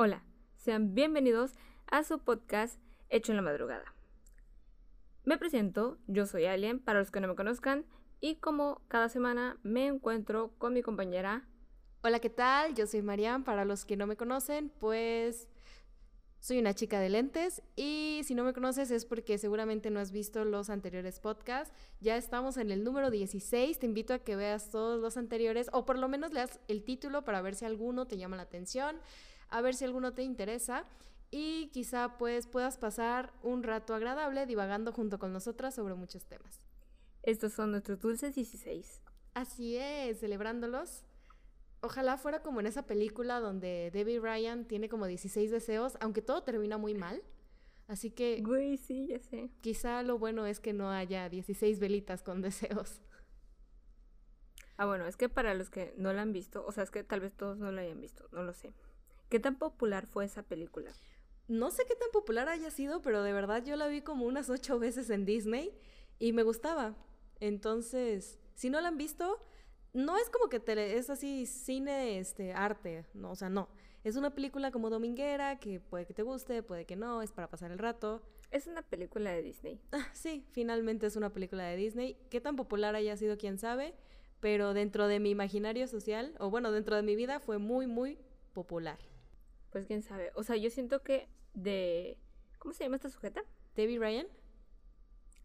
Hola, sean bienvenidos a su podcast Hecho en la Madrugada. Me presento, yo soy Alien, para los que no me conozcan, y como cada semana me encuentro con mi compañera. Hola, ¿qué tal? Yo soy Mariam, para los que no me conocen, pues soy una chica de lentes y si no me conoces es porque seguramente no has visto los anteriores podcasts. Ya estamos en el número 16, te invito a que veas todos los anteriores o por lo menos leas el título para ver si alguno te llama la atención, a ver si alguno te interesa y quizá pues puedas pasar un rato agradable divagando junto con nosotras sobre muchos temas. Estos son nuestros dulces 16. Así es, celebrándolos Ojalá fuera como en esa película donde Debbie Ryan tiene como 16 deseos, aunque todo termina muy mal. Así que... Güey, sí, ya sé. Quizá lo bueno es que no haya 16 velitas con deseos. Ah, bueno, es que para los que no la han visto, o sea, es que tal vez todos no la hayan visto, no lo sé. ¿Qué tan popular fue esa película? No sé qué tan popular haya sido, pero de verdad yo la vi como unas ocho veces en Disney y me gustaba. Entonces, si no la han visto, no es como que te, es así cine, este, arte, no, o sea, no. Es una película como dominguera que puede que te guste, puede que no, es para pasar el rato. Es una película de Disney. Ah, sí, finalmente es una película de Disney. Qué tan popular haya sido, quién sabe, pero dentro de mi imaginario social, o bueno, dentro de mi vida, fue muy, muy popular. Pues quién sabe. O sea, yo siento que de... ¿Cómo se llama esta sujeta? Debbie Ryan.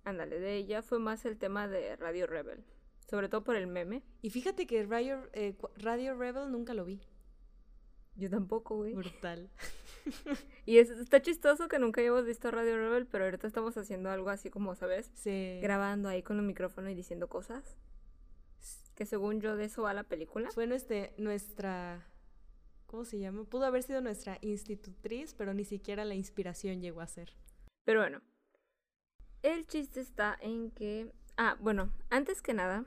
Ándale, de ella fue más el tema de Radio Rebel. Sobre todo por el meme. Y fíjate que Radio, eh, Radio Rebel nunca lo vi. Yo tampoco, güey. Brutal. y es, está chistoso que nunca hayamos visto Radio Rebel, pero ahorita estamos haciendo algo así como, ¿sabes? Sí. Grabando ahí con el micrófono y diciendo cosas. Que según yo de eso va la película. Fue nuestra, nuestra ¿cómo se llama? Pudo haber sido nuestra institutriz, pero ni siquiera la inspiración llegó a ser. Pero bueno, el chiste está en que... Ah, bueno, antes que nada,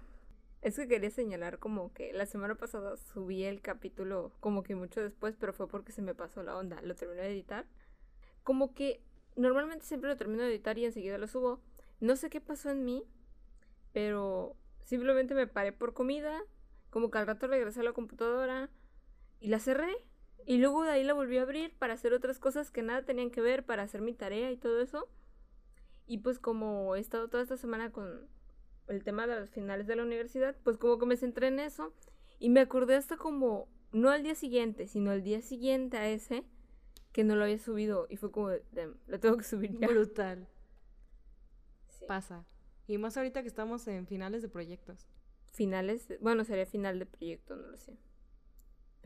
es que quería señalar como que la semana pasada subí el capítulo como que mucho después, pero fue porque se me pasó la onda. Lo terminé de editar. Como que normalmente siempre lo termino de editar y enseguida lo subo. No sé qué pasó en mí, pero simplemente me paré por comida. Como que al rato regresé a la computadora y la cerré. Y luego de ahí la volví a abrir para hacer otras cosas que nada tenían que ver, para hacer mi tarea y todo eso. Y pues como he estado toda esta semana con el tema de los finales de la universidad, pues como que me centré en eso y me acordé hasta como, no al día siguiente, sino al día siguiente a ese, que no lo había subido y fue como, lo tengo que subir ya. Brutal. Pasa. Y más ahorita que estamos en finales de proyectos. Finales, bueno, sería final de proyecto, no lo sé.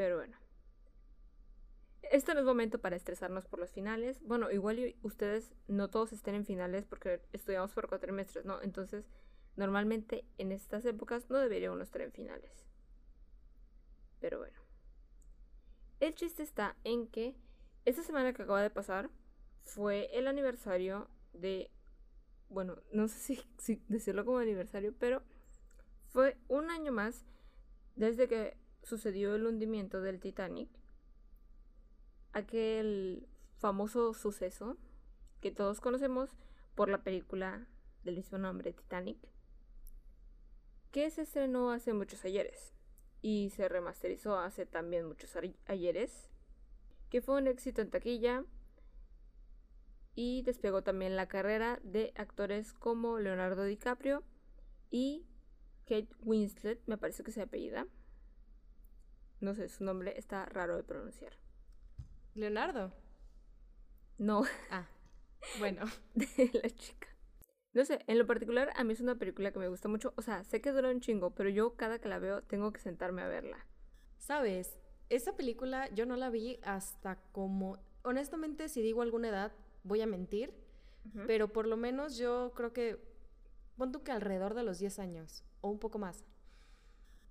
Pero bueno. Este no es momento para estresarnos por los finales. Bueno, igual ustedes no todos estén en finales porque estudiamos por cuatrimestres, ¿no? Entonces Normalmente en estas épocas no debería uno estar en finales. Pero bueno. El chiste está en que esta semana que acaba de pasar fue el aniversario de... Bueno, no sé si, decirlo como aniversario, pero fue un año más desde que sucedió el hundimiento del Titanic. Aquel famoso suceso que todos conocemos por la película del mismo nombre, Titanic que se estrenó hace muchos ayeres y se remasterizó hace también muchos ayeres, que fue un éxito en taquilla y despegó también la carrera de actores como Leonardo DiCaprio y Kate Winslet, me parece que se apellida. No sé, su nombre está raro de pronunciar. ¿Leonardo? No. Ah, bueno. de la chica. No sé, en lo particular a mí es una película que me gusta mucho. O sea, sé que dura un chingo, pero yo cada que la veo tengo que sentarme a verla. Sabes, esa película yo no la vi hasta como... Honestamente, si digo alguna edad, voy a mentir. Pero por lo menos yo creo que... Pon que alrededor de los 10 años, o un poco más.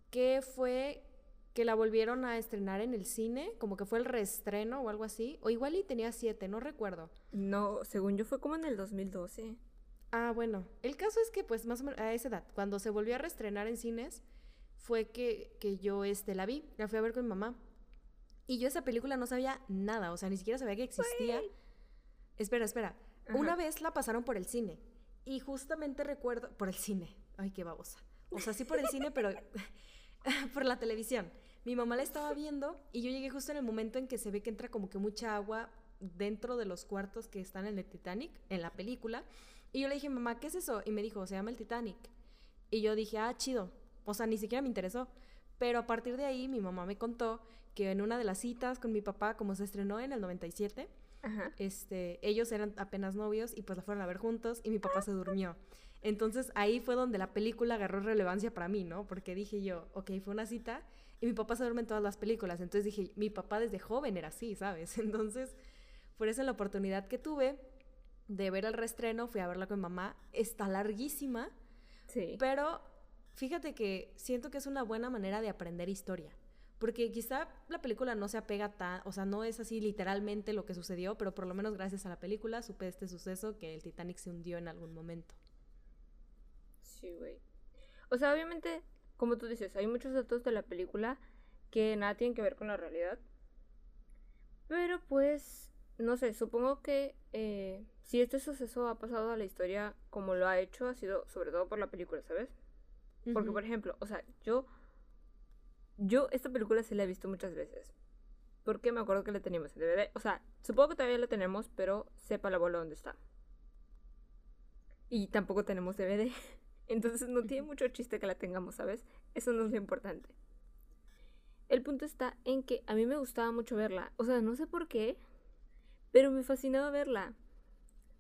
Que fue que la volvieron a estrenar en el cine, como que fue el reestreno o algo así. O igual y tenía 7, no recuerdo. No, según yo fue como en el 2012. Ah, bueno. El caso es que, pues, más o menos a esa edad, cuando se volvió a reestrenar en cines, fue que, que yo este, la vi, la fui a ver con mi mamá. Y yo esa película no sabía nada, o sea, ni siquiera sabía que existía. Espera, espera. Una vez la pasaron por el cine. Y justamente recuerdo. Por el cine. Ay, qué babosa. O sea, sí por el cine, pero. por la televisión. Mi mamá la estaba viendo y yo llegué justo en el momento en que se ve que entra como que mucha agua dentro de los cuartos que están en el Titanic, en la película. Y yo le dije, mamá, ¿qué es eso? Y me dijo, se llama el Titanic. Y yo dije, ah, chido. O sea, ni siquiera me interesó. Pero a partir de ahí mi mamá me contó que en una de las citas con mi papá, como se estrenó en el 97, este, ellos eran apenas novios y pues la fueron a ver juntos y mi papá se durmió. Entonces ahí fue donde la película agarró relevancia para mí, ¿no? Porque dije yo, ok, fue una cita y mi papá se duerme en todas las películas. Entonces dije, mi papá desde joven era así, ¿sabes? Entonces, por eso la oportunidad que tuve de ver el reestreno, fui a verla con mi mamá. Está larguísima. Sí. Pero fíjate que siento que es una buena manera de aprender historia. Porque quizá la película no se apega tan, o sea, no es así literalmente lo que sucedió, pero por lo menos gracias a la película supe este suceso que el Titanic se hundió en algún momento. Sí, güey. O sea, obviamente, como tú dices, hay muchos datos de la película que nada tienen que ver con la realidad. Pero pues, no sé, supongo que eh, si este suceso ha pasado a la historia como lo ha hecho, ha sido sobre todo por la película, ¿sabes? Porque, por ejemplo, o sea, yo yo esta película sí la he visto muchas veces. Porque me acuerdo que la teníamos en DVD. O sea, supongo que todavía la tenemos, pero sepa la bola dónde está. Y tampoco tenemos DVD. Entonces no tiene mucho chiste que la tengamos, ¿sabes? Eso no es lo importante. El punto está en que a mí me gustaba mucho verla. O sea, no sé por qué, pero me fascinaba verla.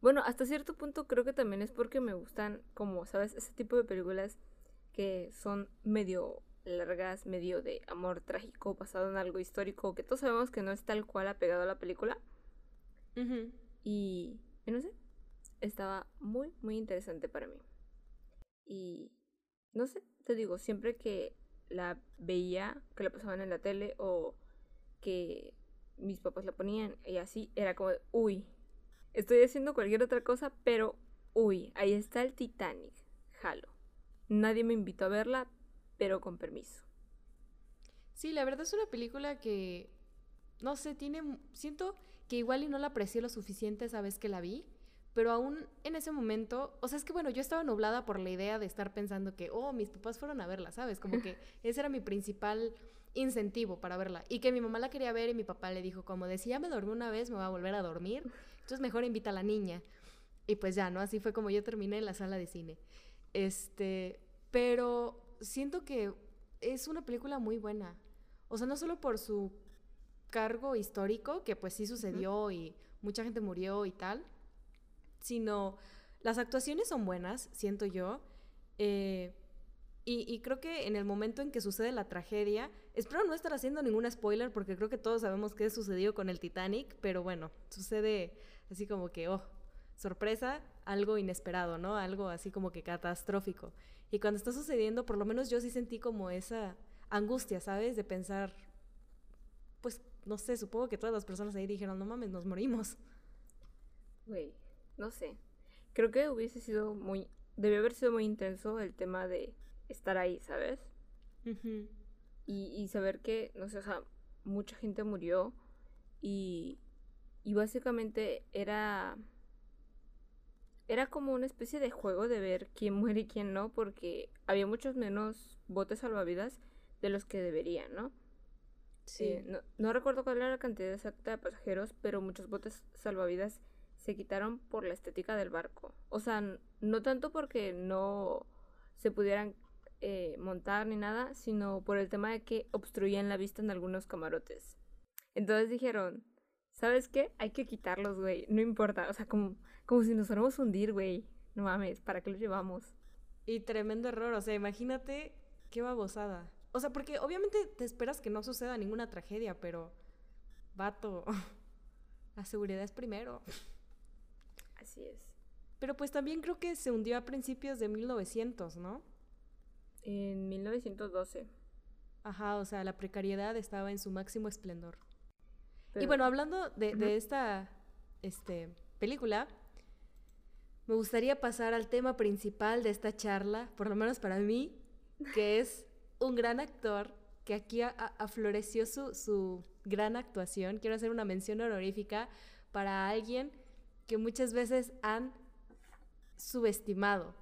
Bueno, hasta cierto punto creo que también es porque me gustan, como, ¿sabes? Ese tipo de películas que son medio largas, medio de amor trágico basado en algo histórico que todos sabemos que no es tal cual apegado a la película. Y, no sé, estaba muy, muy interesante para mí. Y, no sé, te digo, siempre que la veía, que la pasaban en la tele o que mis papás la ponían y así, era como, uy, estoy haciendo cualquier otra cosa, pero, uy, ahí está el Titanic, jalo. Nadie me invitó a verla, pero con permiso. Sí, la verdad es una película que, no sé, tiene, siento que igual y no la aprecié lo suficiente esa vez que la vi, pero aún en ese momento, o sea, es que bueno, yo estaba nublada por la idea de estar pensando que, oh, mis papás fueron a verla, ¿sabes? Como que ese era mi principal incentivo para verla. Y que mi mamá la quería ver y mi papá le dijo como de, si ya me dormí una vez, me va a volver a dormir, entonces mejor invita a la niña. Y pues ya, ¿no? Así fue como yo terminé en la sala de cine. Este, pero siento que es una película muy buena. O sea, no solo por su cargo histórico, que pues sí sucedió y mucha gente murió y tal, sino las actuaciones son buenas, siento yo. Eh, y, creo que en el momento en que sucede la tragedia, espero no estar haciendo ningún spoiler porque creo que todos sabemos qué sucedió con el Titanic, pero bueno, sucede así como que, oh, sorpresa, algo inesperado, ¿no? Algo así como que catastrófico. Y cuando está sucediendo, por lo menos yo sí sentí como esa angustia, ¿sabes? De pensar, pues, no sé, supongo que todas las personas ahí dijeron, no mames, nos morimos. Güey, no sé. Creo que hubiese sido muy, debió haber sido muy intenso el tema de estar ahí, ¿sabes? y, y saber que, no sé, o sea, mucha gente murió y, y básicamente era era como una especie de juego de ver quién muere y quién no, porque había muchos menos botes salvavidas de los que deberían, ¿no? Sí. Eh, no, recuerdo cuál era la cantidad exacta de pasajeros, pero muchos botes salvavidas se quitaron por la estética del barco. O sea, no tanto porque no se pudieran eh, montar ni nada, sino por el tema de que obstruían la vista en algunos camarotes. Entonces dijeron, ¿sabes qué? Hay que quitarlos, güey. No importa. O sea, como como si nos fuéramos a hundir, güey. No mames, ¿para qué lo llevamos? Y tremendo error, o sea, imagínate qué babosada. O sea, porque obviamente te esperas que no suceda ninguna tragedia, pero vato, la seguridad es primero. Así es. Pero pues también creo que se hundió a principios de 1900, ¿no? En 1912. Ajá, o sea, la precariedad estaba en su máximo esplendor. Y bueno, hablando de, de esta este, película, me gustaría pasar al tema principal de esta charla, por lo menos para mí, que es un gran actor que aquí afloreció su, su gran actuación. Quiero hacer una mención honorífica para alguien que muchas veces han subestimado.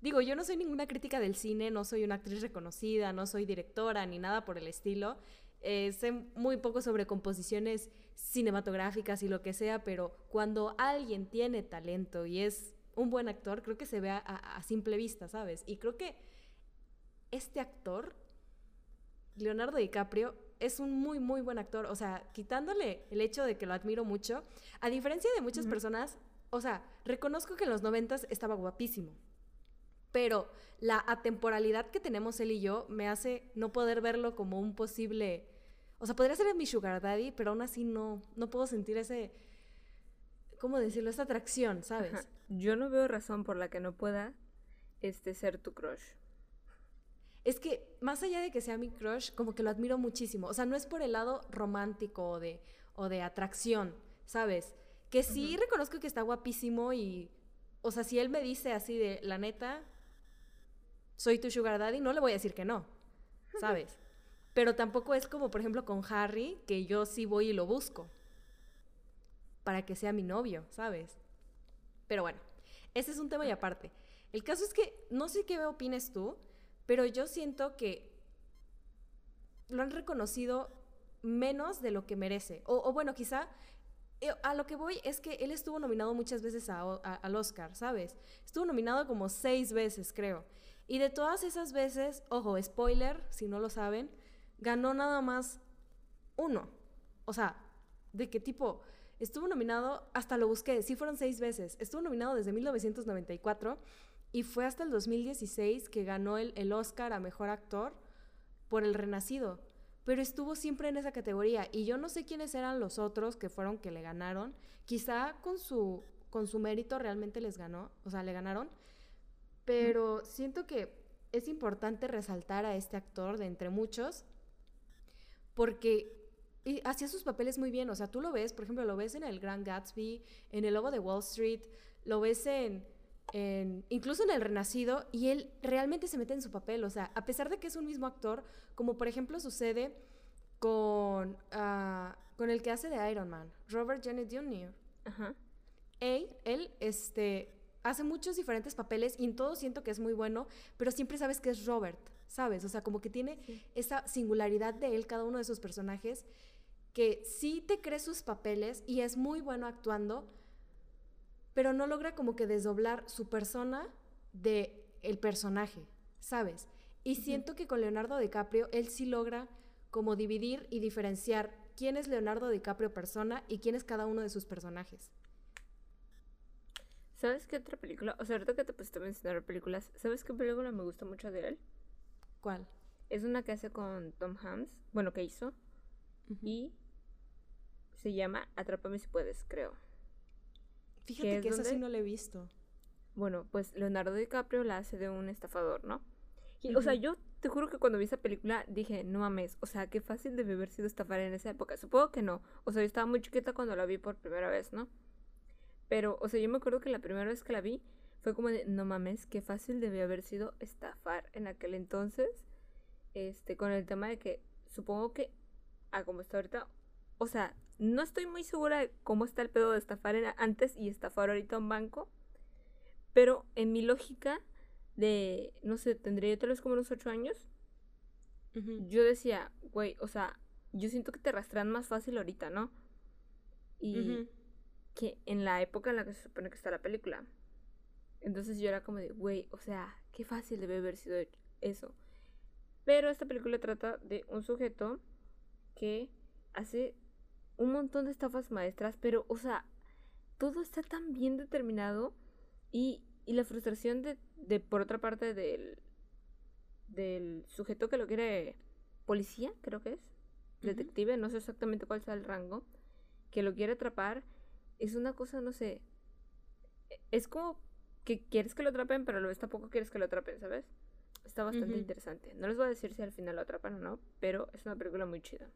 digo, yo no soy ninguna crítica del cine, no soy una actriz reconocida, no soy directora ni nada por el estilo. Eh, sé muy poco sobre composiciones cinematográficas y lo que sea, pero cuando alguien tiene talento y es un buen actor, creo que se ve a, simple vista, ¿sabes? Y creo que este actor, Leonardo DiCaprio, es un muy, muy buen actor. O sea, quitándole el hecho de que lo admiro mucho, a diferencia de muchas personas, o sea, reconozco que en los noventas estaba guapísimo. Pero la atemporalidad que tenemos él y yo me hace no poder verlo como un posible... O sea, podría ser mi sugar daddy, pero aún así no, no puedo sentir ese... ¿Cómo decirlo? Esa atracción, ¿sabes? Yo no veo razón por la que no pueda este, ser tu crush. Es que más allá de que sea mi crush, como que lo admiro muchísimo. O sea, no es por el lado romántico o de, o de atracción, ¿sabes? Que sí reconozco que está guapísimo y, o sea, si él me dice así de, la neta, soy tu sugar daddy, no le voy a decir que no, ¿sabes? Pero tampoco es como, por ejemplo, con Harry, que yo sí voy y lo busco para que sea mi novio, ¿sabes? Pero bueno, ese es un tema y aparte. El caso es que, no sé qué opines tú, pero yo siento que lo han reconocido menos de lo que merece. O, bueno, quizá eh, a lo que voy es que él estuvo nominado muchas veces al Oscar, ¿sabes? Estuvo nominado como seis veces, creo. Y de todas esas veces, ojo, spoiler, si no lo saben, ganó nada más uno. O sea, de qué tipo, estuvo nominado, hasta lo busqué, sí fueron seis veces, estuvo nominado desde 1994 y fue hasta el 2016 que ganó el, el Oscar a Mejor Actor por El Renacido. Pero estuvo siempre en esa categoría y yo no sé quiénes eran los otros que fueron que le ganaron. Quizá con su, con su mérito realmente les ganó, o sea, le ganaron pero siento que es importante resaltar a este actor de entre muchos porque hacía sus papeles muy bien. O sea, tú lo ves, por ejemplo, lo ves en El Gran Gatsby, en El Lobo de Wall Street, lo ves en, incluso en El Renacido, y él realmente se mete en su papel. O sea, a pesar de que es un mismo actor, como por ejemplo sucede con, ah, con el que hace de Iron Man, Robert Janet Jr. Ajá. Él, él, este, hace muchos diferentes papeles y en todo siento que es muy bueno, pero siempre sabes que es Robert, ¿sabes? O sea, como que tiene esa singularidad de él, cada uno de sus personajes, que sí te crees sus papeles y es muy bueno actuando, pero no logra como que desdoblar su persona de el personaje, ¿sabes? Y siento que con Leonardo DiCaprio él sí logra como dividir y diferenciar quién es Leonardo DiCaprio persona y quién es cada uno de sus personajes. ¿Sabes qué otra película? O sea, ahorita que te pusiste a mencionar películas, ¿sabes qué película me gusta mucho de él? ¿Cuál? Es una que hace con Tom Hanks, bueno, que hizo. Y se llama Atrápame si puedes, creo. Fíjate que, esa sí no la he visto. Bueno, pues Leonardo DiCaprio la hace de un estafador, ¿no? Y, O sea, yo te juro que cuando vi esa película dije, no mames, o sea, qué fácil debe haber sido estafar en esa época. Supongo que no. O sea, yo estaba muy chiquita cuando la vi por primera vez, ¿no? Pero, o sea, yo me acuerdo que la primera vez que la vi fue como de, no mames, qué fácil debió haber sido estafar en aquel entonces. Este, con el tema de que supongo que, a como está ahorita, o sea, no estoy muy segura de cómo está el pedo de estafar antes y estafar ahorita un banco. Pero en mi lógica de, no sé, tendría yo tal vez como unos ocho años. Yo decía, güey, o sea, yo siento que te rastrean más fácil ahorita, ¿no? Y, que en la época en la que se supone que está la película. Entonces yo era como de, güey, o sea, qué fácil debe haber sido eso. Pero esta película trata de un sujeto que hace un montón de estafas maestras, pero, o sea, todo está tan bien determinado y, y la frustración de, de, por otra parte, del, del sujeto que lo quiere policía, creo que es, detective, no sé exactamente cuál sea el rango, que lo quiere atrapar es una cosa, no sé. Es como que quieres que lo atrapen, pero a lo vez tampoco quieres que lo atrapen, ¿sabes? Está bastante interesante. No les voy a decir si al final lo atrapan o no, pero es una película muy chida.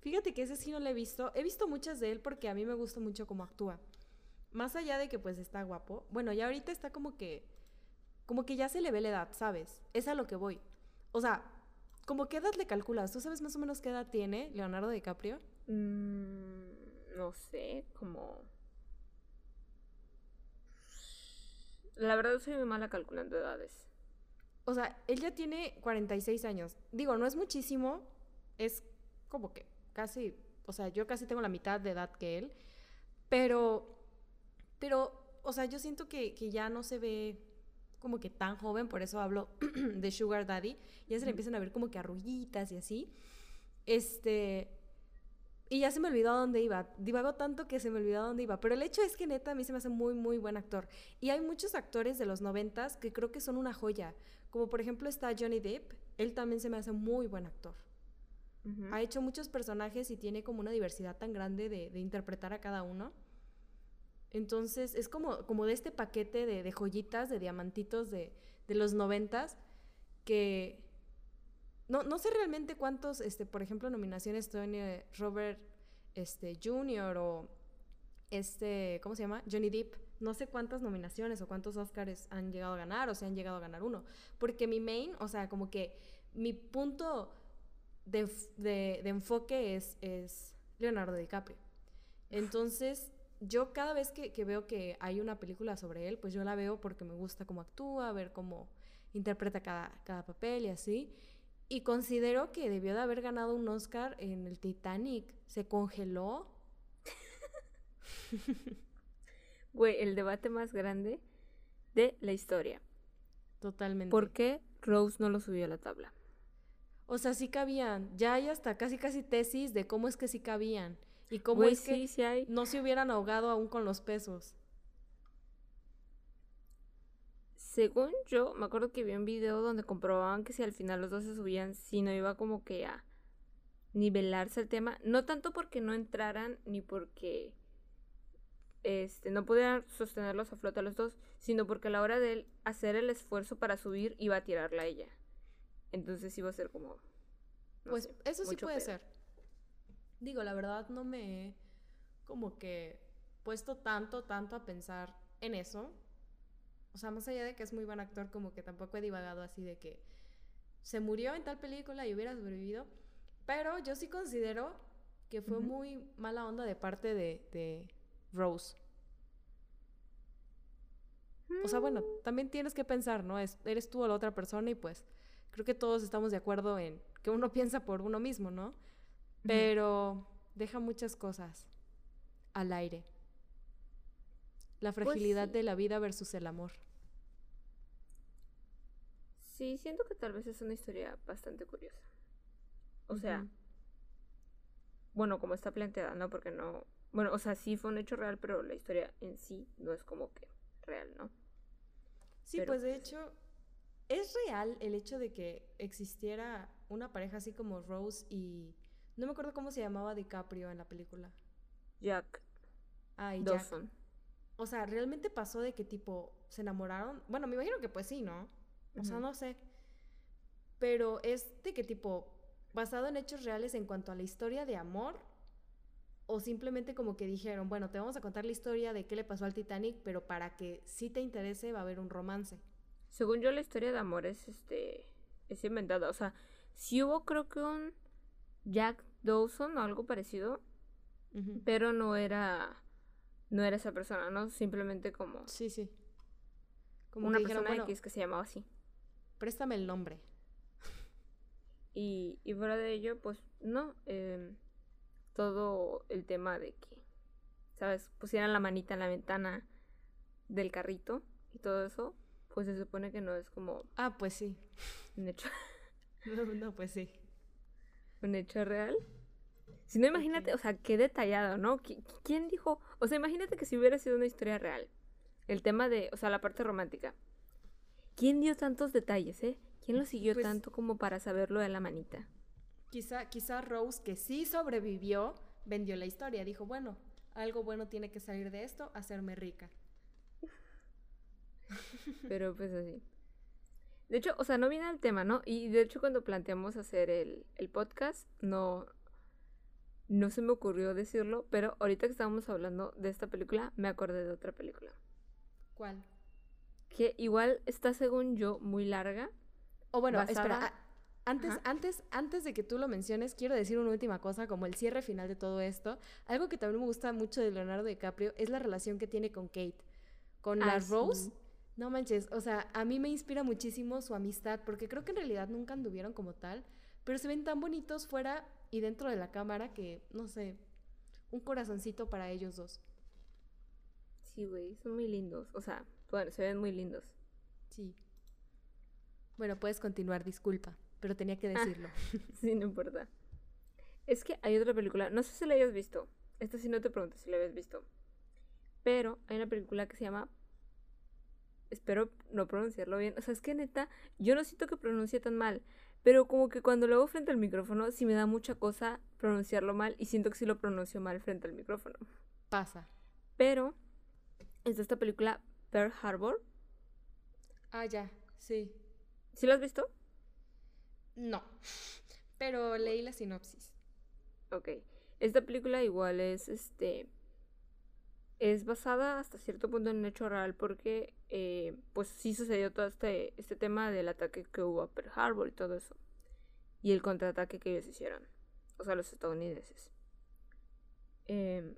Fíjate que ese sí no lo he visto. He visto muchas de él porque a mí me gusta mucho cómo actúa. Más allá de que pues está guapo. Bueno, ya ahorita está como que... Como que ya se le ve la edad, ¿sabes? Es a lo que voy. O sea, como qué edad le calculas. ¿Tú sabes más o menos qué edad tiene Leonardo DiCaprio? Mm, no sé, como... La verdad soy muy mala calculando edades. O sea, él ya tiene 46 años. Digo, no es muchísimo, es como que casi, o sea, yo casi tengo la mitad de edad que él, pero, pero, o sea, yo siento que, que ya no se ve como que tan joven, por eso hablo de Sugar Daddy, ya se le empiezan a ver como que arrullitas y así. Este, y ya se me olvidó a dónde iba. Divago tanto que se me olvidó a dónde iba. Pero el hecho es que neta a mí se me hace muy, muy buen actor. Y hay muchos actores de los noventas que creo que son una joya. Como por ejemplo está Johnny Depp. Él también se me hace muy buen actor. Ha hecho muchos personajes y tiene como una diversidad tan grande de, de interpretar a cada uno. Entonces es como, como de este paquete de, de joyitas, de diamantitos de, de los noventas que, no, no sé realmente cuántos, este, por ejemplo, nominaciones tiene Robert este, Jr. o este, ¿cómo se llama? Johnny Depp. No sé cuántas nominaciones o cuántos Oscars han llegado a ganar o se han llegado a ganar uno. Porque mi main, o sea, como que mi punto de, de, de enfoque es, es Leonardo DiCaprio. Entonces, yo cada vez que, que, veo que hay una película sobre él, pues yo la veo porque me gusta cómo actúa, ver cómo interpreta cada, cada papel y así. Y considero que debió de haber ganado un Oscar en el Titanic. Se congeló. Güey, el debate más grande de la historia. Totalmente. ¿Por qué Rose no lo subió a la tabla? O sea, sí cabían. Ya hay hasta casi casi tesis de cómo es que sí cabían. Y cómo es que sí, hay. no se hubieran ahogado aún con los pesos. Según yo, me acuerdo que vi un video donde comprobaban que si al final los dos se subían, si no iba como que a nivelarse el tema. No tanto porque no entraran, ni porque este, no pudieran sostenerlos a flote a los dos, sino porque a la hora de él hacer el esfuerzo para subir iba a tirarla a ella. Entonces iba a ser como... no pues sé, eso sí puede pedo. ser. Digo, la verdad no me he como que puesto tanto, tanto a pensar en eso. O sea, más allá de que es muy buen actor, como que tampoco he divagado así de que se murió en tal película y hubiera sobrevivido. Pero yo sí considero que fue muy mala onda de parte de, de Rose. O sea, bueno, también tienes que pensar, ¿no? Es, eres tú o la otra persona y pues creo que todos estamos de acuerdo en que uno piensa por uno mismo, ¿no? Pero deja muchas cosas al aire. La fragilidad sí. de la vida versus el amor. Sí, siento que tal vez es una historia bastante curiosa. O sea, bueno, como está planteada, ¿no? Porque no... Bueno, o sea, sí fue un hecho real, pero la historia en sí no es como que real, ¿no? Sí, Pero, pues de pues, hecho, es real el hecho de que existiera una pareja así como Rose y... No me acuerdo cómo se llamaba DiCaprio en la película. Jack Ah, y Jack. Dawson. O sea, ¿realmente pasó de que tipo se enamoraron? Bueno, me imagino que pues sí, ¿no? O sea, no sé. Pero es de que tipo, basado en hechos reales en cuanto a la historia de amor, o simplemente como que dijeron, bueno, te vamos a contar la historia de qué le pasó al Titanic, pero para que sí te interese va a haber un romance. Según yo, la historia de amor es, este, es inventada. O sea, sí hubo creo que un Jack Dawson o algo parecido, pero no era, no era esa persona, ¿no? Simplemente como Sí, sí. Como una dijeron, persona bueno, X que se llamaba así. préstame el nombre. Y, y fuera de ello, pues no, em, todo el tema de que, ¿sabes? Pusieran la manita en la ventana del carrito y todo eso, pues se supone que no es como Ah, pues sí. un hecho, No, no, pues sí. un hecho real. Si no, imagínate, o sea, qué detallado, ¿no? ¿Qui- ¿Quién dijo? O sea, imagínate que si hubiera sido una historia real, el tema de, o sea, la parte romántica. ¿Quién dio tantos detalles, eh? ¿Quién lo siguió Pues- tanto como para saberlo de la manita? Quizá, quizá Rose, que sí sobrevivió, vendió la historia. Dijo, bueno, algo bueno tiene que salir de esto, hacerme rica. Pero pues así. De hecho, o sea, no viene al tema, ¿no? Y de hecho cuando planteamos hacer el, el podcast, no, no se me ocurrió decirlo, pero ahorita que estábamos hablando de esta película, me acordé de otra película. ¿Cuál? Que igual está, según yo, muy larga. O bueno, Basada- espera, a- antes, Ajá. antes, antes de que tú lo menciones, quiero decir una última cosa, como el cierre final de todo esto. Algo que también me gusta mucho de Leonardo DiCaprio es la relación que tiene con Kate. Con Ah, la sí. No manches, o sea, a mí me inspira muchísimo su amistad, porque creo que en realidad nunca anduvieron como tal, pero se ven tan bonitos fuera y dentro de la cámara que, no sé, un corazoncito para ellos dos. Sí, güey, son muy lindos. O sea, bueno, se ven muy lindos. Sí. Bueno, puedes continuar, disculpa, pero tenía que decirlo. sí, no importa. Es que hay otra película, no sé si la hayas visto. Esta sí no te pregunto si la habías visto. Pero hay una película que se llama. Espero no pronunciarlo bien. O sea, es que neta, yo no siento que pronuncie tan mal. Pero como que cuando lo hago frente al micrófono, sí me da mucha cosa pronunciarlo mal. Y siento que sí lo pronuncio mal frente al micrófono. Pasa. Pero es de esta película Pearl Harbor. Ah, ya, sí. ¿Sí lo has visto? No. Pero leí la sinopsis. Ok. Esta película igual es este. Es basada hasta cierto punto en un hecho real porque eh, pues sí sucedió todo este, este tema del ataque que hubo a Pearl Harbor y todo eso. Y el contraataque que ellos hicieron. O sea, los estadounidenses. Eh,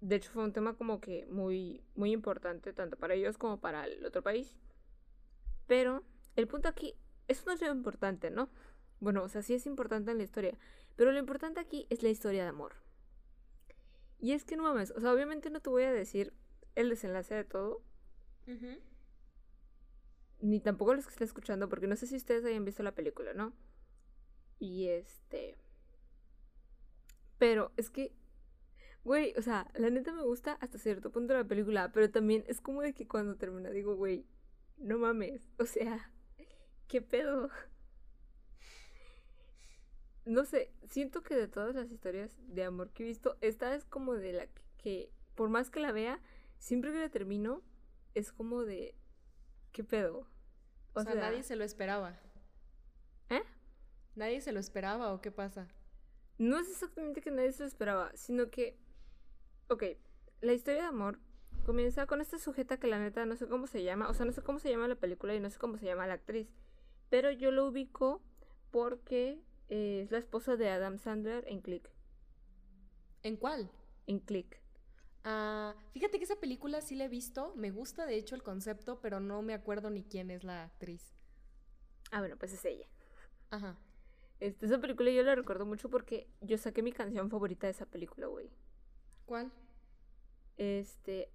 de hecho fue un tema como que muy, muy importante tanto para ellos como para el otro país. Pero el punto aquí, eso no es importante, ¿no? Bueno, o sea, sí es importante en la historia, pero lo importante aquí es la historia de amor. Y es que no mames, o sea, obviamente no te voy a decir el desenlace de todo. Ni tampoco los que estén escuchando, porque no sé si ustedes hayan visto la película, ¿no? Y este... Pero es que Güey, o sea, la neta me gusta hasta cierto punto la película, pero también es como de que cuando termina digo, güey, no mames, o sea, ¿qué pedo? No sé, siento que de todas las historias de amor que he visto, esta es como de la que, por más que la vea, siempre que la termino, es como de, ¿qué pedo? O, sea, nadie se lo esperaba. ¿Eh? ¿Nadie se lo esperaba o qué pasa? No es exactamente que nadie se lo esperaba, sino que Ok, la historia de amor comienza con esta sujeta que la neta no sé cómo se llama, o sea, no sé cómo se llama la película y no sé cómo se llama la actriz, pero yo lo ubico porque eh, es la esposa de Adam Sandler en Click. ¿En cuál? En Click. Ah, fíjate que esa película sí la he visto, me gusta de hecho el concepto, pero no me acuerdo ni quién es la actriz. Ah, bueno, pues es ella. Ajá. Este, esa película yo la recuerdo mucho porque yo saqué mi canción favorita de esa película, güey. ¿Cuál? Este,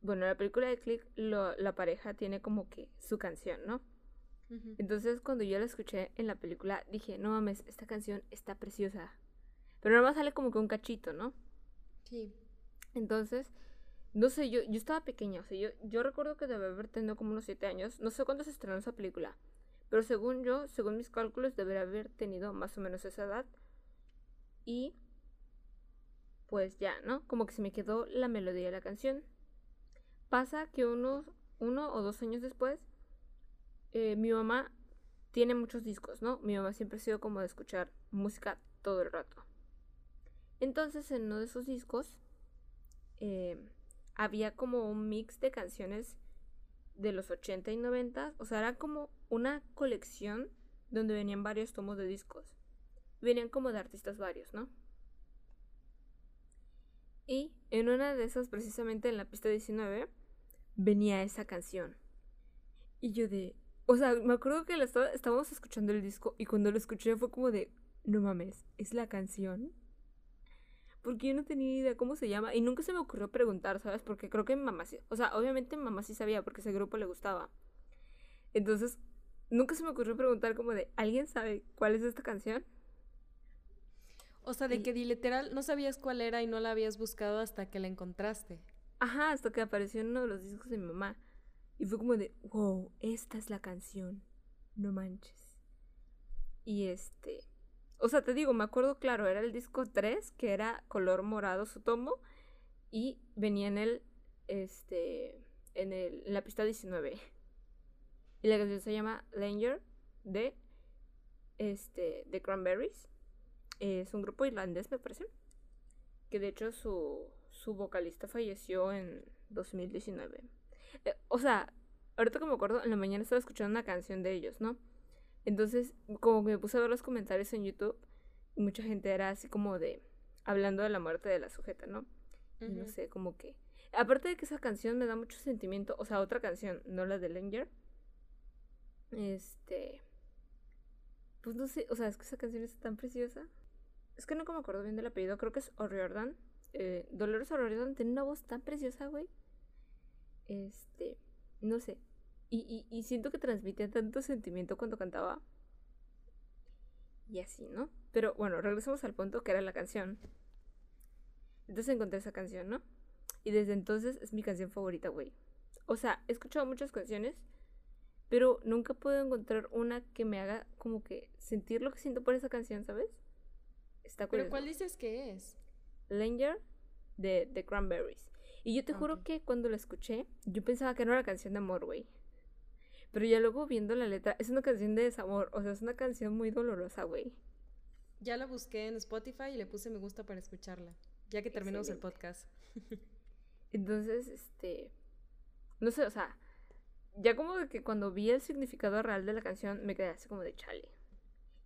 bueno, la película de Click, la pareja tiene como que su canción, ¿no? Entonces cuando yo la escuché en la película dije, no mames, esta canción está preciosa. Pero nada más sale como que un cachito, ¿no? Sí. Entonces, no sé, yo, yo estaba pequeña, o sea, yo, yo recuerdo que debe haber tenido como unos 7 años, no sé cuándo se estrenó esa película, pero según yo, según mis cálculos, debería haber tenido más o menos esa edad. Y pues ya, ¿no? Como que se me quedó la melodía de la canción. Pasa que unos, uno o dos años después, eh, mi mamá tiene muchos discos, ¿no? Mi mamá siempre ha sido como de escuchar música todo el rato. Entonces, en uno de esos discos, eh, había como un mix de canciones de los 80 y 90, o sea, era como una colección donde venían varios tomos de discos. Venían como de artistas varios, ¿no? Y en una de esas, precisamente en la pista 19, venía esa canción. Y yo de... O sea, me acuerdo que la estábamos escuchando el disco y cuando lo escuché fue como de... No mames, ¿es la canción? Porque yo no tenía idea cómo se llama y nunca se me ocurrió preguntar, ¿sabes? Porque creo que mi mamá sí... O sea, obviamente mi mamá sí sabía porque ese grupo le gustaba. Entonces, nunca se me ocurrió preguntar como de... ¿Alguien sabe cuál es esta canción? O sea, de que literal no sabías cuál era y no la habías buscado hasta que la encontraste. Ajá, hasta que apareció en uno de los discos de mi mamá. Y fue como de, wow, esta es la canción. No manches. Y este. O sea, te digo, me acuerdo claro, era el disco 3, que era color morado su tomo. Y venía en el. Este. En, el, en la pista 19. Y la canción se llama Danger de. Este. De Cranberries es un grupo irlandés, me parece. Que de hecho su, su vocalista falleció en 2019. Eh, o sea, ahorita que me acuerdo, en la mañana estaba escuchando una canción de ellos, ¿no? Entonces, como me puse a ver los comentarios en YouTube, y mucha gente era así como de hablando de la muerte de la sujeta, ¿no? Y no sé, como que Aparte de que esa canción me da mucho sentimiento, o sea, otra canción, no la de Langer. Este. Pues no sé, o sea, es que esa canción es tan preciosa. Es que no me acuerdo bien del apellido, creo que es O'Riordan. Eh, Dolores O'Riordan tiene una voz tan preciosa, güey. Este. No sé. Y, y, y siento que transmitía tanto sentimiento cuando cantaba. Y así, ¿no? Pero bueno, regresamos al punto que era la canción. Entonces encontré esa canción, ¿no? Y desde entonces es mi canción favorita, güey. O sea, he escuchado muchas canciones, pero nunca puedo encontrar una que me haga como que sentir lo que siento por esa canción, ¿sabes? Está curioso. ¿Pero cuál dices que es? Langer de The Cranberries. Y yo te juro que cuando la escuché, yo pensaba que no era una canción de amor, güey. Pero ya luego viendo la letra, es una canción de desamor, o sea, es una canción muy dolorosa, güey. Ya la busqué en Spotify y le puse me gusta para escucharla, ya que terminamos el podcast. Entonces, este, no sé, o sea, ya como que cuando vi el significado real de la canción me quedé así como de chale.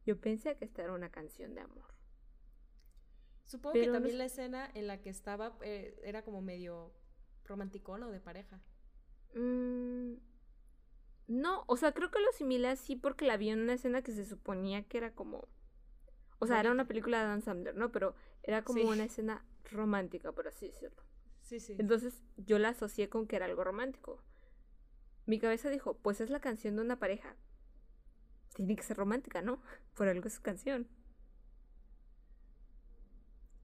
Yo pensé que esta era una canción de amor. Supongo que también la escena en la que estaba eh, era como medio romanticón o de pareja. Mmm no, o sea, creo que lo asimilé así porque la vi en una escena que se suponía que era como. O sea, era una película de Dan Sandler, ¿no? Pero era como una escena romántica, por así decirlo. Sí, sí. Entonces yo la asocié con que era algo romántico. Mi cabeza dijo, pues es la canción de una pareja. Tiene que ser romántica, ¿no? Por algo es su canción.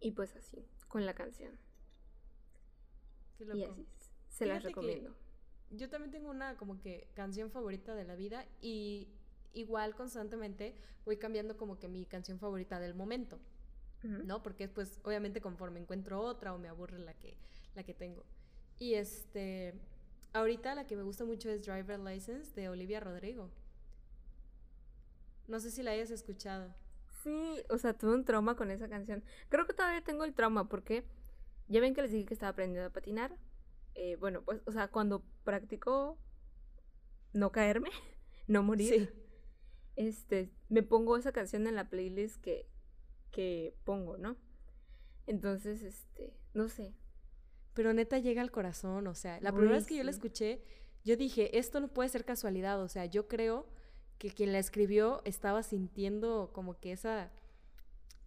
Y pues así, con la canción. Y así, se las recomiendo yo también tengo una como que canción favorita de la vida y igual constantemente voy cambiando como que mi canción favorita del momento, ¿no? Porque pues obviamente conforme encuentro otra o me aburre la que, la que tengo. Y este, ahorita la que me gusta mucho es Driver License de Olivia Rodrigo. No sé si la hayas escuchado. Sí, o sea, tuve un trauma con esa canción. Creo que todavía tengo el trauma porque ya ven que les dije que estaba aprendiendo a patinar. Eh, bueno, pues, o sea, cuando practico no caerme, no morir, este, me pongo esa canción en la playlist que, que pongo, ¿no? Entonces, este, no sé. Pero neta llega al corazón, o sea, la primera vez que yo la escuché, yo dije, esto no puede ser casualidad, o sea, yo creo que quien la escribió estaba sintiendo como que esa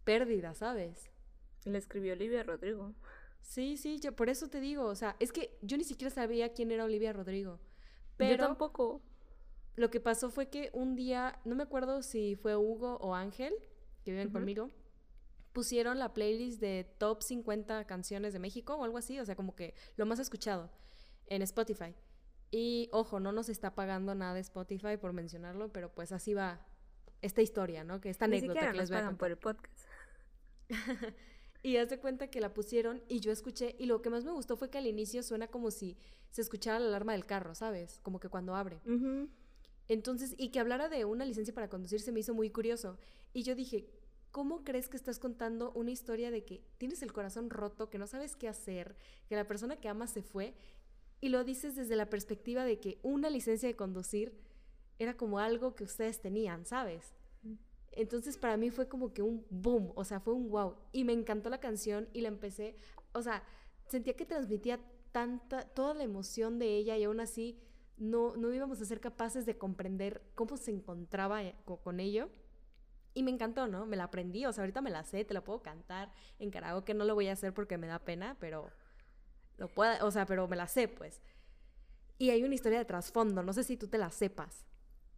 pérdida, ¿sabes? La escribió Olivia Rodrigo. Sí, sí, yo por eso te digo, o sea, es que yo ni siquiera sabía quién era Olivia Rodrigo. Pero yo tampoco. Lo que pasó fue que un día, no me acuerdo si fue Hugo o Ángel, que viven conmigo, pusieron la playlist de top 50 canciones de México o algo así, o sea, como que lo más escuchado en Spotify. Y ojo, no nos está pagando nada Spotify por mencionarlo, pero pues así va esta historia, ¿no? Que esta anécdota que les voy a por el podcast. Y haz de cuenta que la pusieron y yo escuché, y lo que más me gustó fue que al inicio suena como si se escuchara la alarma del carro, ¿sabes? Como que cuando abre. Entonces, y que hablara de una licencia para conducir se me hizo muy curioso. Y yo dije, ¿cómo crees que estás contando una historia de que tienes el corazón roto, que no sabes qué hacer, que la persona que amas se fue? Y lo dices desde la perspectiva de que una licencia de conducir era como algo que ustedes tenían, ¿sabes? Entonces para mí fue como que un boom, o sea, fue un wow. Y me encantó la canción y la empecé, o sea, sentía que transmitía tanta, toda la emoción de ella y aún así no, no íbamos a ser capaces de comprender cómo se encontraba eh, con, ello. Y me encantó, ¿no? Me la aprendí, o sea, ahorita me la sé, te la puedo cantar en karaoke, no lo voy a hacer porque me da pena, pero lo puedo, o sea, pero me la sé, pues. Y hay una historia de trasfondo, no sé si tú te la sepas.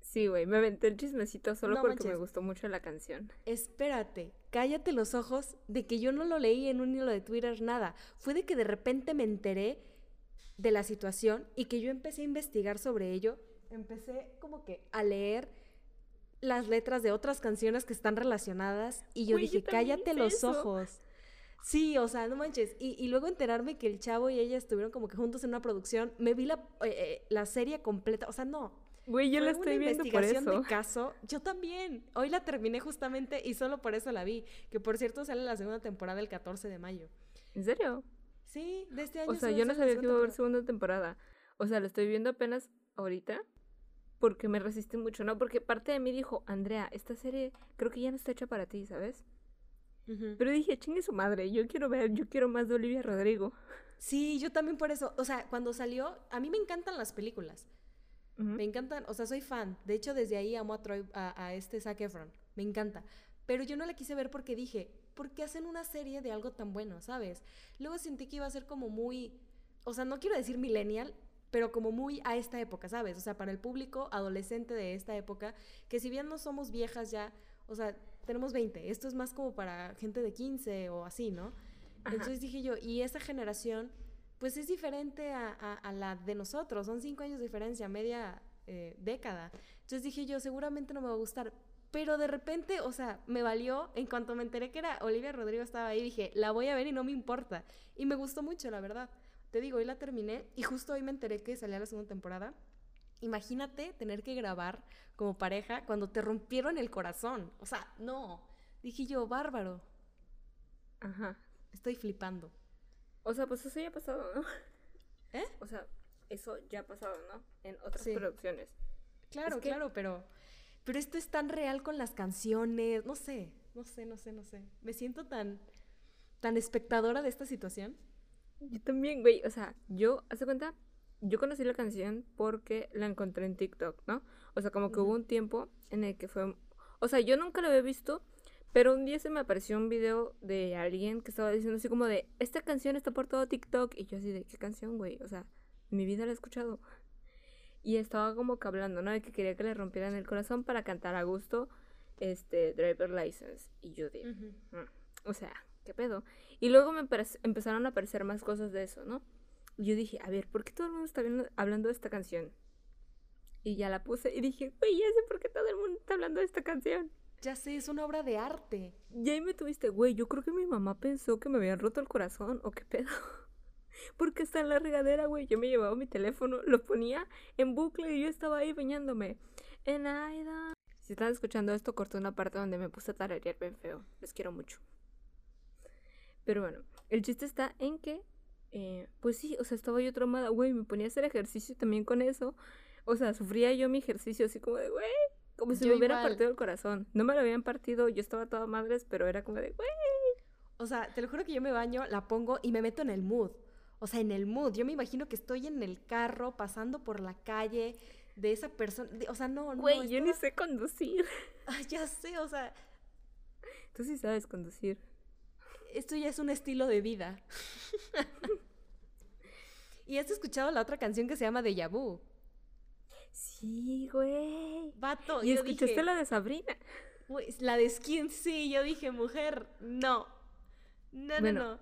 Sí, güey, me aventé el chismecito solo porque me gustó mucho la canción. Espérate, cállate los ojos de que yo no lo leí en un hilo de Twitter, nada. Fue de que de repente me enteré de la situación y que yo empecé a investigar sobre ello. Empecé como que a leer las letras de otras canciones que están relacionadas y yo dije, cállate los ojos. Sí, o sea, no manches. Y, luego enterarme que el chavo y ella estuvieron como que juntos en una producción. Me vi la, eh, la serie completa. O sea, no. Güey, yo la estoy viendo por eso. de caso. Yo también. Hoy la terminé justamente y solo por eso la vi. Que por cierto sale la segunda temporada el 14 de mayo. ¿En serio? Sí, de este año. O sea, yo no sabía que iba a haber segunda temporada. O sea, la estoy viendo apenas ahorita porque me resistí mucho, ¿no? Porque parte de mí dijo, Andrea, esta serie creo que ya no está hecha para ti, ¿sabes? Pero dije, chingue su madre, yo quiero ver, yo quiero más de Olivia Rodrigo. Sí, yo también por eso. O sea, cuando salió, a mí me encantan las películas. Me encantan, o sea, soy fan. De hecho, desde ahí amo a, Troy, a, este Zac Efron. Me encanta. Pero yo no la quise ver porque dije, ¿por qué hacen una serie de algo tan bueno, sabes? Luego sentí que iba a ser como muy, o sea, no quiero decir millennial, pero como muy a esta época, ¿sabes? O sea, para el público adolescente de esta época, que si bien no somos viejas ya, o sea, tenemos 20, esto es más como para gente de 15 o así, ¿no? Entonces dije yo, y esa generación, pues es diferente a, la de nosotros, son cinco años de diferencia, media eh, década. Entonces dije yo, seguramente no me va a gustar, pero de repente, o sea, me valió, en cuanto me enteré que era Olivia Rodrigo estaba ahí, dije, la voy a ver y no me importa. Y me gustó mucho, la verdad. Te digo, hoy la terminé y justo hoy me enteré que salía la segunda temporada. Imagínate tener que grabar como pareja cuando te rompieron el corazón. O sea, no. Dije yo, bárbaro. Ajá. Estoy flipando. O sea, pues eso ya ha pasado, ¿no? ¿Eh? O sea, eso ya ha pasado, ¿no? En otras producciones. Claro, claro, pero, pero esto es tan real con las canciones. No sé, no sé, no sé, no sé. Me siento tan, tan espectadora de esta situación. Yo también, güey. O sea, yo, hace cuenta, yo conocí la canción porque la encontré en TikTok, ¿no? O sea, como que hubo un tiempo en el que fue. O sea, yo nunca la había visto, pero un día se me apareció un video de alguien que estaba diciendo así como de, esta canción está por todo TikTok. Y yo así de, ¿qué canción, güey? O sea, mi vida la he escuchado. Y estaba como que hablando, ¿no? De que quería que le rompieran el corazón para cantar a gusto este Driver License. Y yo dije, mm, o sea, ¿qué pedo? Y luego me empezaron a aparecer más cosas de eso, ¿no? Yo dije, a ver, ¿por qué todo el mundo está hablando de esta canción? Y ya la puse y dije, güey, ya sé por qué todo el mundo está hablando de esta canción. Ya sé, es una obra de arte. Y ahí me tuviste, güey, yo creo que mi mamá pensó que me habían roto el corazón, ¿o qué pedo? Porque está en la regadera, güey. Yo me llevaba mi teléfono, lo ponía en bucle y yo estaba ahí bañándome. En Aida. Si están escuchando esto, corté una parte donde me puse a tararear bien feo. Les quiero mucho. Pero bueno, el chiste está en que, eh, pues sí, o sea, estaba yo traumada, güey, me ponía a hacer ejercicio también con eso. O sea, sufría yo mi ejercicio así como de, güey, como si me hubiera partido el corazón. No me lo habían partido, yo estaba toda madres, pero era como de, güey. O sea, te lo juro que yo me baño, la pongo y me meto en el mood. O sea, en el mood. Yo me imagino que estoy en el carro, pasando por la calle de esa persona. o sea, no, no. Güey, yo ni sé conducir. Ay, ya sé, o sea. Tú sí sabes conducir. Esto ya es un estilo de vida. ¿Y has escuchado la otra canción que se llama Deja Vu? Sí, güey. Vato. ¿Y escuchaste la de Sabrina? la de Skin, sí. Yo dije, mujer, no. No, no, no.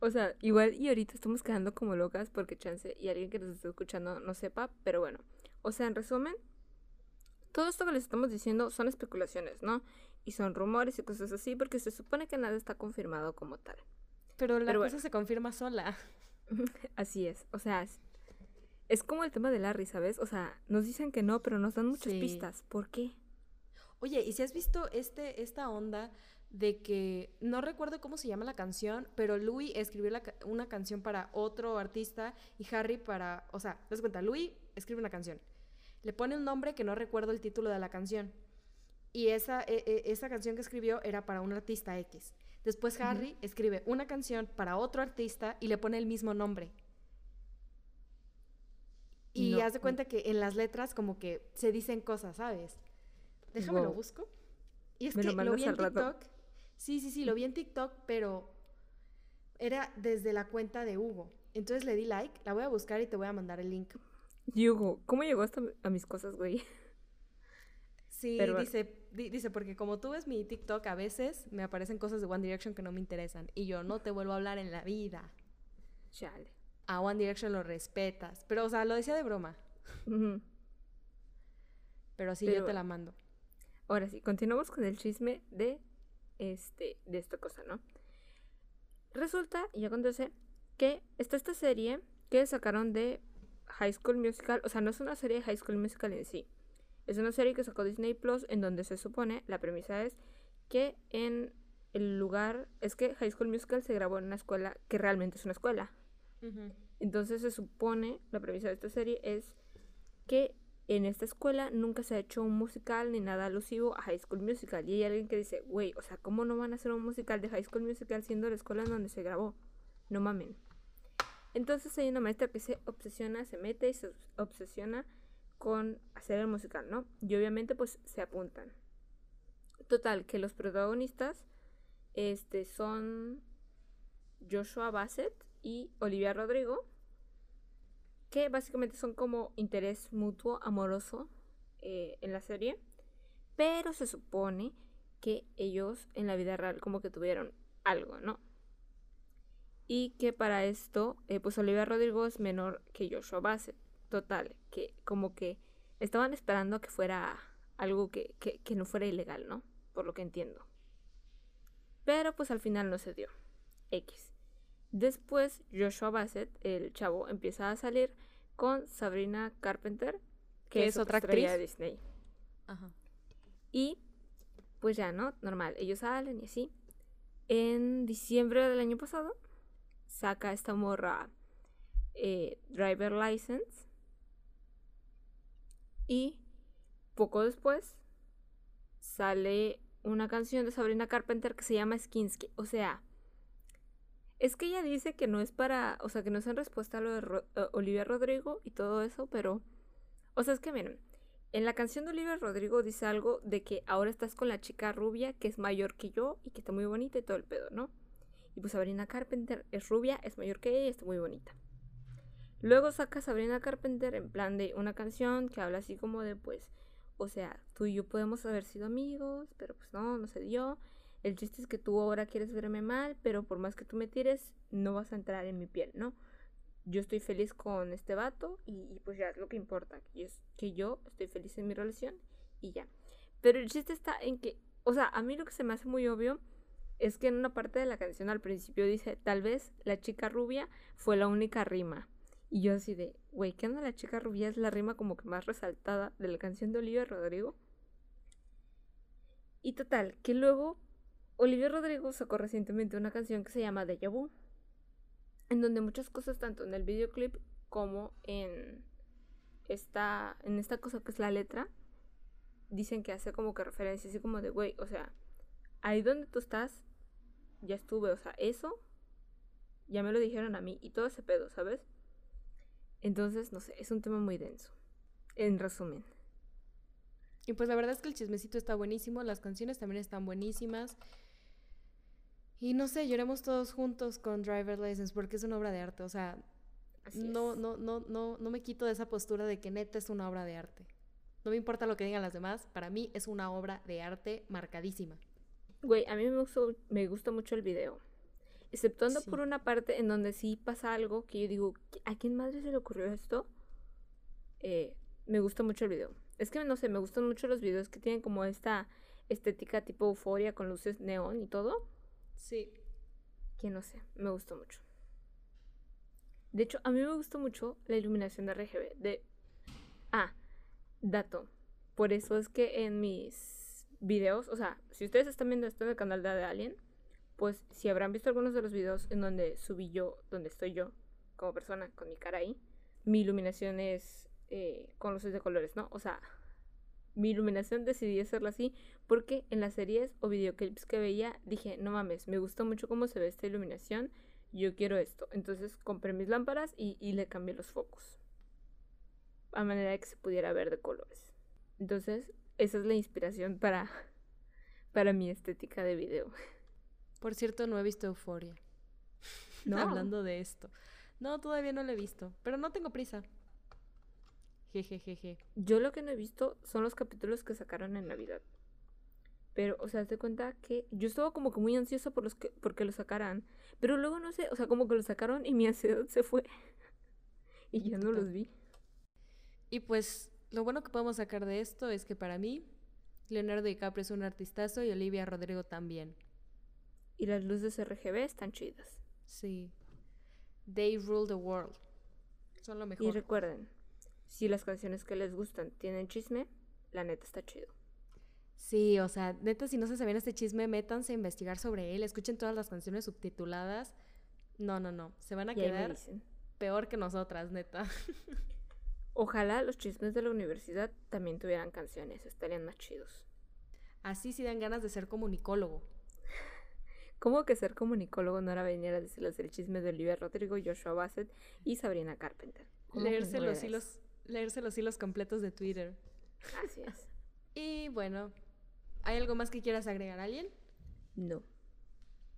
O sea, igual y ahorita estamos quedando como locas porque chance y alguien que nos está escuchando no sepa, pero bueno. O sea, en resumen, todo esto que les estamos diciendo son especulaciones, ¿no? Y son rumores y cosas así porque se supone que nada está confirmado como tal. Pero la cosa se confirma sola. así es. O sea, es, como el tema de Larry, ¿sabes? O sea, nos dicen que no, pero nos dan muchas pistas. ¿Por qué? Oye, ¿y si has visto este, esta onda de que no recuerdo cómo se llama la canción, pero Louis escribió una canción para otro artista y Harry para, o sea, das cuenta, Louis escribe una canción, le pone un nombre que no recuerdo el título de la canción y esa, e, e, esa canción que escribió era para un artista X. Después Harry escribe una canción para otro artista y le pone el mismo nombre. Y haz de cuenta que en las letras como que se dicen cosas, ¿sabes? Déjame lo busco. Y es que lo, vi en TikTok. Sí, sí, sí, lo vi en TikTok, pero era desde la cuenta de Hugo. Entonces le di like, la voy a buscar y te voy a mandar el link. Y Hugo, ¿cómo llegó hasta a mis cosas, güey? Sí, dice, dice, porque como tú ves mi TikTok, a veces me aparecen cosas de One Direction que no me interesan. Y yo no te vuelvo a hablar en la vida. Chale. A One Direction lo respetas. Pero, o sea, lo decía de broma. Pero sí, yo te la mando. Ahora sí, continuamos con el chisme de este, de esta cosa, ¿no? Resulta y acontece que está esta serie que sacaron de High School Musical, o sea, no es una serie de High School Musical en sí, es una serie que sacó Disney Plus en donde se supone, la premisa es que en el lugar, es que High School Musical se grabó en una escuela que realmente es una escuela. Entonces se supone, la premisa de esta serie es que en esta escuela nunca se ha hecho un musical ni nada alusivo a High School Musical. Y hay alguien que dice, güey, o sea, ¿cómo no van a hacer un musical de High School Musical siendo la escuela en donde se grabó? No mamen. Entonces hay una maestra que se obsesiona, se mete y se obsesiona con hacer el musical, ¿no? Y obviamente pues se apuntan. Total, que los protagonistas este, son Joshua Bassett y Olivia Rodrigo, que básicamente son como interés mutuo, amoroso eh, en la serie, pero se supone que ellos en la vida real como que tuvieron algo, ¿no? Y que para esto, eh, pues Olivia Rodrigo es menor que Joshua Bassett. Total, que como que estaban esperando que fuera algo que, que no fuera ilegal, ¿no? Por lo que entiendo. Pero pues al final no se dio. X. Después Joshua Bassett, el chavo, empieza a salir con Sabrina Carpenter, que, es, otra actriz de Disney. Ajá. Y pues ya, ¿no? Normal, ellos salen y así. En diciembre del año pasado saca esta morra eh, Driver License. Y poco después sale una canción de Sabrina Carpenter que se llama Skinsky. O sea, es que ella dice que no es para, o sea, que no es en respuesta a lo de Olivia Rodrigo y todo eso, pero, o sea, es que miren, en la canción de Olivia Rodrigo dice algo de que ahora estás con la chica rubia que es mayor que yo y que está muy bonita y todo el pedo, ¿no? Y pues Sabrina Carpenter es rubia, es mayor que ella y está muy bonita. Luego saca Sabrina Carpenter en plan de una canción que habla así como de pues, o sea, tú y yo podemos haber sido amigos, pero pues no, no se dio. El chiste es que tú ahora quieres verme mal, pero por más que tú me tires, no vas a entrar en mi piel, ¿no? Yo estoy feliz con este vato y, pues ya es lo que importa, que es que yo estoy feliz en mi relación y ya. Pero el chiste está en que, o sea, a mí lo que se me hace muy obvio es que en una parte de la canción al principio dice, tal vez la chica rubia fue la única rima. Y yo así de, güey, ¿qué onda la chica rubia? Es la rima como que más resaltada de la canción de Olivia Rodrigo. Y total, que luego Olivia Rodrigo sacó recientemente una canción que se llama Deja Vu, en donde muchas cosas, tanto en el videoclip como en esta, en esta cosa que es la letra, dicen que hace como que referencia, así como de, güey, o sea, ahí donde tú estás, ya estuve, o sea, eso, ya me lo dijeron a mí, y todo ese pedo, ¿sabes? Entonces, no sé, es un tema muy denso, en resumen. Y pues la verdad es que el chismecito está buenísimo, las canciones también están buenísimas. Y no sé, lloremos todos juntos con Driver License porque es una obra de arte. O sea, no, no, no, no, no me quito de esa postura de que neta es una obra de arte. No me importa lo que digan las demás, para mí es una obra de arte marcadísima. Güey, a mí me gustó, me gusta mucho el video. Exceptuando por una parte en donde sí pasa algo que yo digo, ¿a quién madre se le ocurrió esto? Eh, me gusta mucho el video. Es que no sé, me gustan mucho los videos que tienen como esta estética tipo euforia con luces neón y todo. Sí. Que no sé, me gustó mucho. De hecho, a mí me gustó mucho la iluminación de RGB. De... Ah, dato. Por eso es que en mis videos, o sea, si ustedes están viendo esto en el canal de Alien, pues si habrán visto algunos de los videos en donde subí yo, donde estoy yo, como persona, con mi cara ahí, mi iluminación es eh, con luces de colores, ¿no? O sea, mi iluminación decidí hacerla así porque en las series o videoclips que veía dije, no mames, me gusta mucho cómo se ve esta iluminación, yo quiero esto. Entonces compré mis lámparas y, le cambié los focos. A manera de que se pudiera ver de colores. Entonces, esa es la inspiración para, para mi estética de video. Por cierto, no he visto Euforia. No. Hablando de esto. No, todavía no la he visto. Pero no tengo prisa. Jejejeje. Yo lo que no he visto son los capítulos que sacaron en Navidad. Pero, o sea, te cuenta que yo estaba como que muy ansiosa por los que, porque lo sacaran. Pero luego no sé, o sea, como que lo sacaron y mi ansiedad se fue. y ya no los vi. Y pues, lo bueno que podemos sacar de esto es que para mí, Leonardo DiCaprio es un artistazo y Olivia Rodrigo también. Y las luces RGB están chidas. Sí. They rule the world. Son lo mejor. Y recuerden, si las canciones que les gustan tienen chisme, la neta está chido. Sí, o sea, neta, si no se sabían este chisme, métanse a investigar sobre él, escuchen todas las canciones subtituladas. No, no, no, se van a quedar peor que nosotras, neta. Ojalá los chismes de la universidad también tuvieran canciones, estarían más chidos. Así sí dan ganas de ser comunicólogo. ¿Cómo que ser comunicólogo no era venir a decirles el chisme de Olivia Rodrigo, Joshua Bassett y Sabrina Carpenter? Leerse los, hilos, leerse los hilos completos de Twitter. Así es. y bueno, ¿hay algo más que quieras agregar, alguien? No.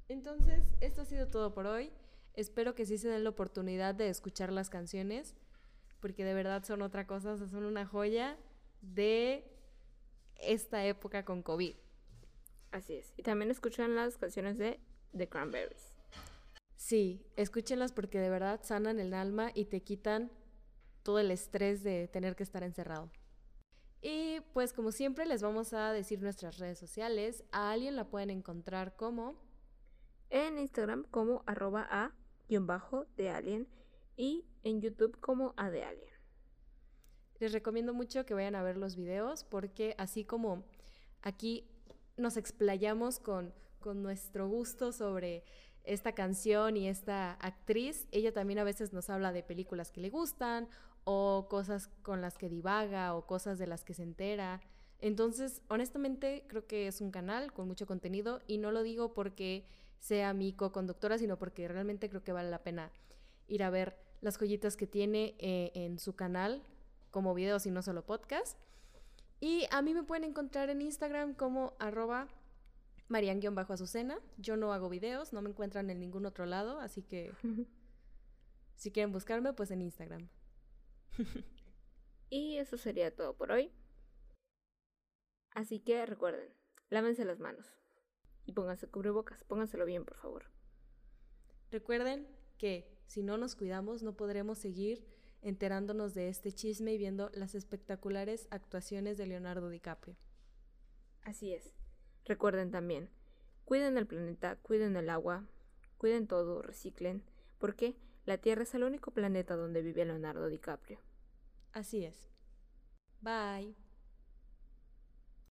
Entonces, esto ha sido todo por hoy. Espero que sí se den la oportunidad de escuchar las canciones, porque de verdad son otra cosa, son una joya de esta época con COVID. Así es. Y también escuchan las canciones de The Cranberries. Sí, escúchenlas porque de verdad sanan el alma y te quitan todo el estrés de tener que estar encerrado. Y pues como siempre les vamos a decir nuestras redes sociales. A alguien la pueden encontrar como... En Instagram como arroba a guion bajo de alien y en YouTube como a de alien. Les recomiendo mucho que vayan a ver los videos porque así como aquí nos explayamos con, con nuestro gusto sobre esta canción y esta actriz, ella también a veces nos habla de películas que le gustan o cosas con las que divaga o cosas de las que se entera. Entonces, honestamente, creo que es un canal con mucho contenido y no lo digo porque sea mi co-conductora, sino porque realmente creo que vale la pena ir a ver las joyitas que tiene eh, en su canal como videos y no solo podcast. Y a mí me pueden encontrar en Instagram como arroba marian-azucena. Yo no hago videos, no me encuentran en ningún otro lado, así que si quieren buscarme, pues en Instagram. y eso sería todo por hoy. Así que recuerden, lávense las manos y pónganse cubrebocas, pónganselo bien, por favor. Recuerden que si no nos cuidamos no podremos seguir enterándonos de este chisme y viendo las espectaculares actuaciones de Leonardo DiCaprio. Así es. Recuerden también, cuiden el planeta, cuiden el agua, cuiden todo, reciclen, porque la Tierra es el único planeta donde vive Leonardo DiCaprio. Así es. Bye.